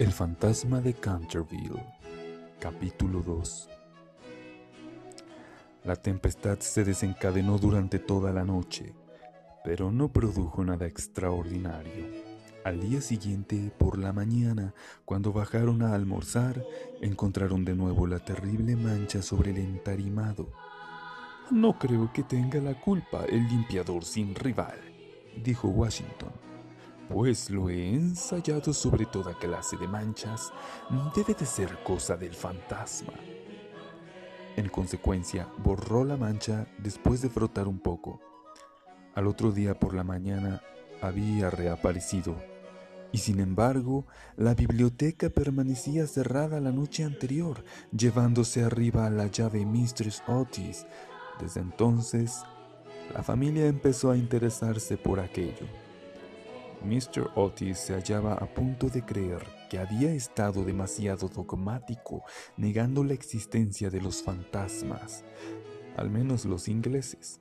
El fantasma de Canterville, capítulo 2. La tempestad se desencadenó durante toda la noche, pero no produjo nada extraordinario. Al día siguiente, por la mañana, cuando bajaron a almorzar, encontraron de nuevo la terrible mancha sobre el entarimado. No creo que tenga la culpa el limpiador sin rival, dijo Washington pues lo he ensayado sobre toda clase de manchas, debe de ser cosa del fantasma. En consecuencia, borró la mancha después de frotar un poco. Al otro día por la mañana había reaparecido, y sin embargo, la biblioteca permanecía cerrada la noche anterior, llevándose arriba la llave Mistress Otis. Desde entonces, la familia empezó a interesarse por aquello. Mr. Otis se hallaba a punto de creer que había estado demasiado dogmático negando la existencia de los fantasmas, al menos los ingleses.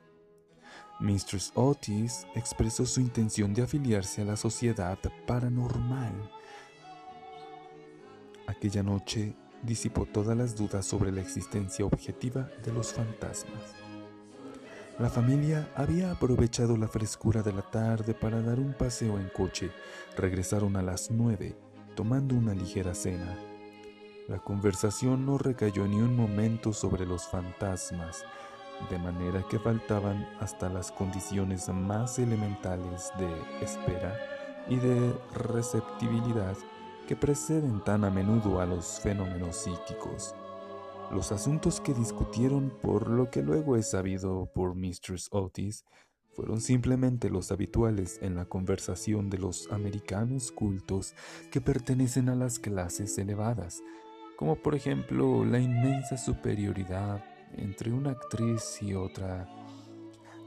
Mistress Otis expresó su intención de afiliarse a la sociedad paranormal. Aquella noche disipó todas las dudas sobre la existencia objetiva de los fantasmas. La familia había aprovechado la frescura de la tarde para dar un paseo en coche. Regresaron a las nueve, tomando una ligera cena. La conversación no recayó ni un momento sobre los fantasmas, de manera que faltaban hasta las condiciones más elementales de espera y de receptibilidad que preceden tan a menudo a los fenómenos psíquicos. Los asuntos que discutieron, por lo que luego he sabido por Mistress Otis, fueron simplemente los habituales en la conversación de los americanos cultos que pertenecen a las clases elevadas, como por ejemplo la inmensa superioridad entre una actriz y otra,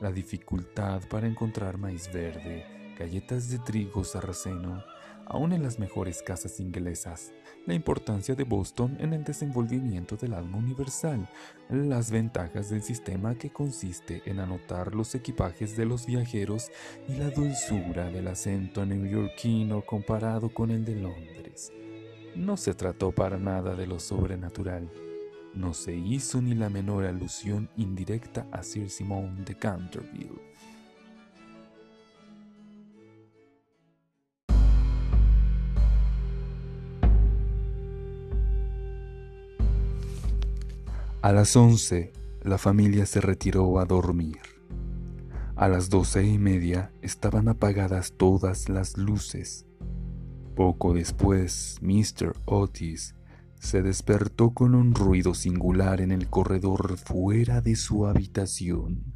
la dificultad para encontrar maíz verde, galletas de trigo sarraceno, aún en las mejores casas inglesas, la importancia de Boston en el desenvolvimiento del alma universal, las ventajas del sistema que consiste en anotar los equipajes de los viajeros y la dulzura del acento neoyorquino comparado con el de Londres. No se trató para nada de lo sobrenatural. No se hizo ni la menor alusión indirecta a Sir Simon de Canterville A las once, la familia se retiró a dormir. A las doce y media estaban apagadas todas las luces. Poco después, Mr. Otis se despertó con un ruido singular en el corredor fuera de su habitación.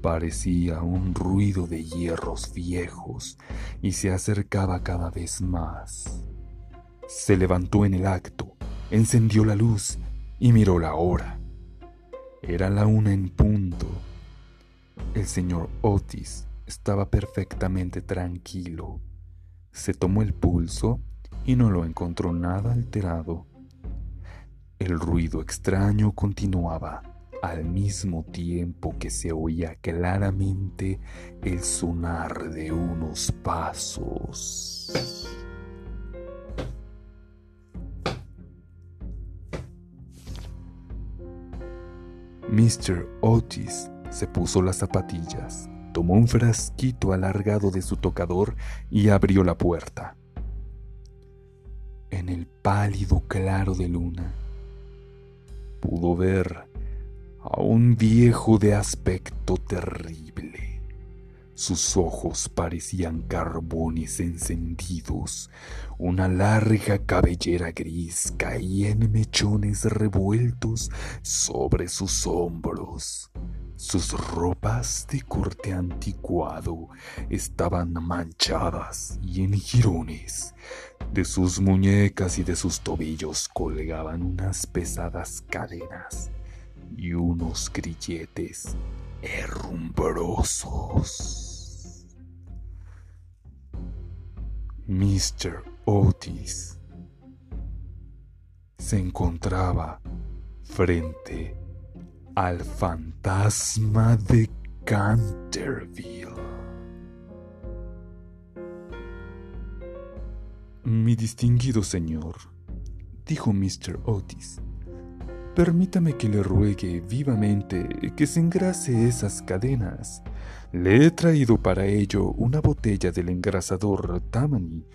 Parecía un ruido de hierros viejos y se acercaba cada vez más. Se levantó en el acto, encendió la luz y miró la hora. Era la una en punto. El señor Otis estaba perfectamente tranquilo. Se tomó el pulso y no lo encontró nada alterado. El ruido extraño continuaba al mismo tiempo que se oía claramente el sonar de unos pasos. Mr. Otis se puso las zapatillas, tomó un frasquito alargado de su tocador y abrió la puerta. En el pálido claro de luna, pudo ver a un viejo de aspecto terrible. Sus ojos parecían carbones encendidos. Una larga cabellera gris caía en mechones revueltos sobre sus hombros. Sus ropas de corte anticuado estaban manchadas y en jirones. De sus muñecas y de sus tobillos colgaban unas pesadas cadenas y unos grilletes herrumbrosos. Mr. Otis se encontraba frente al fantasma de Canterville. Mi distinguido señor, dijo Mr. Otis, permítame que le ruegue vivamente que se engrase esas cadenas. Le he traído para ello una botella del engrasador Tammany.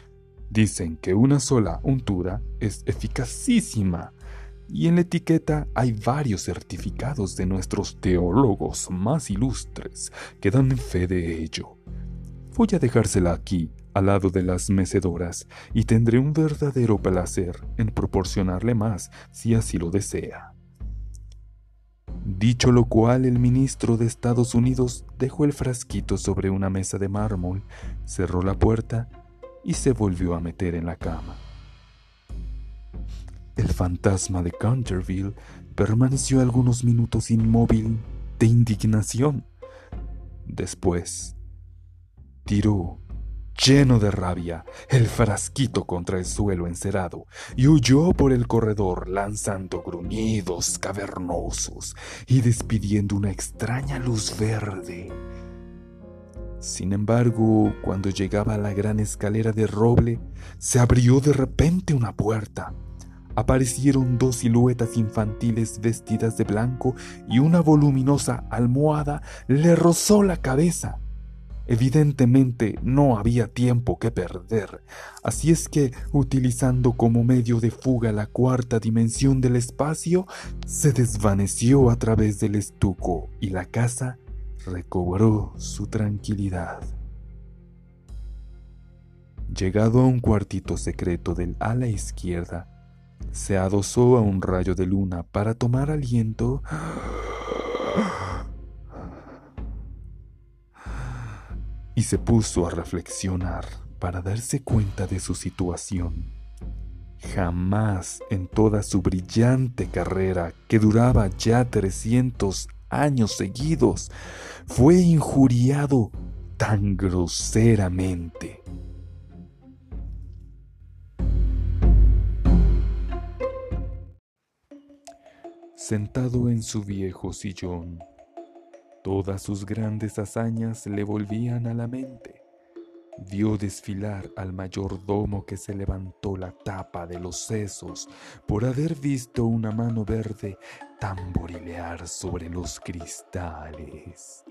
Dicen que una sola untura es eficacísima y en la etiqueta hay varios certificados de nuestros teólogos más ilustres que dan fe de ello. Voy a dejársela aquí, al lado de las mecedoras, y tendré un verdadero placer en proporcionarle más si así lo desea. Dicho lo cual, el ministro de Estados Unidos dejó el frasquito sobre una mesa de mármol, cerró la puerta y se volvió a meter en la cama. El fantasma de Canterville permaneció algunos minutos inmóvil de indignación. Después, tiró, lleno de rabia, el frasquito contra el suelo encerado y huyó por el corredor lanzando gruñidos cavernosos y despidiendo una extraña luz verde. Sin embargo, cuando llegaba a la gran escalera de roble, se abrió de repente una puerta aparecieron dos siluetas infantiles vestidas de blanco y una voluminosa almohada le rozó la cabeza. Evidentemente no había tiempo que perder, así es que, utilizando como medio de fuga la cuarta dimensión del espacio, se desvaneció a través del estuco y la casa recobró su tranquilidad. Llegado a un cuartito secreto del ala izquierda, se adosó a un rayo de luna para tomar aliento y se puso a reflexionar para darse cuenta de su situación. Jamás en toda su brillante carrera, que duraba ya 300 años seguidos, fue injuriado tan groseramente. Sentado en su viejo sillón, todas sus grandes hazañas le volvían a la mente. Vio desfilar al mayordomo que se levantó la tapa de los sesos por haber visto una mano verde tamborilear sobre los cristales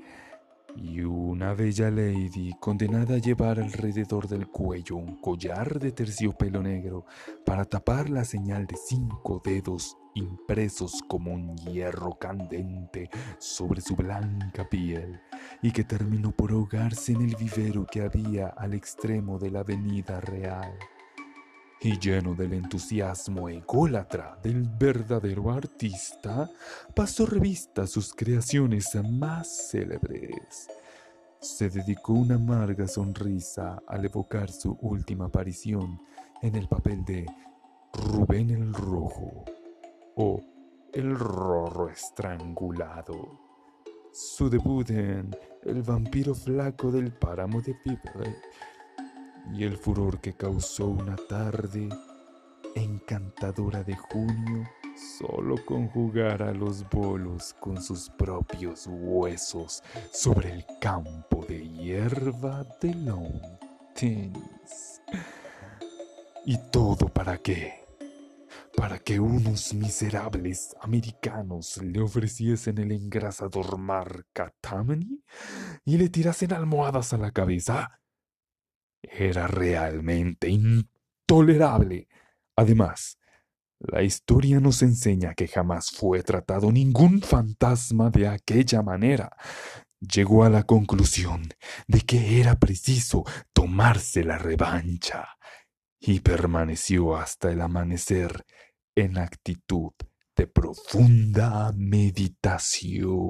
y una bella lady condenada a llevar alrededor del cuello un collar de terciopelo negro para tapar la señal de cinco dedos impresos como un hierro candente sobre su blanca piel y que terminó por ahogarse en el vivero que había al extremo de la avenida real y lleno del entusiasmo ególatra del verdadero artista, pasó revista a sus creaciones más célebres. Se dedicó una amarga sonrisa al evocar su última aparición en el papel de Rubén el Rojo o El Rorro Estrangulado. Su debut en El vampiro flaco del páramo de Piper y el furor que causó una tarde encantadora de junio solo con jugar a los bolos con sus propios huesos sobre el campo de hierba de Longtens. ¿Y todo para qué? Para que unos miserables americanos le ofreciesen el engrasador marca Tammany y le tirasen almohadas a la cabeza era realmente intolerable. Además, la historia nos enseña que jamás fue tratado ningún fantasma de aquella manera. Llegó a la conclusión de que era preciso tomarse la revancha y permaneció hasta el amanecer en actitud de profunda meditación.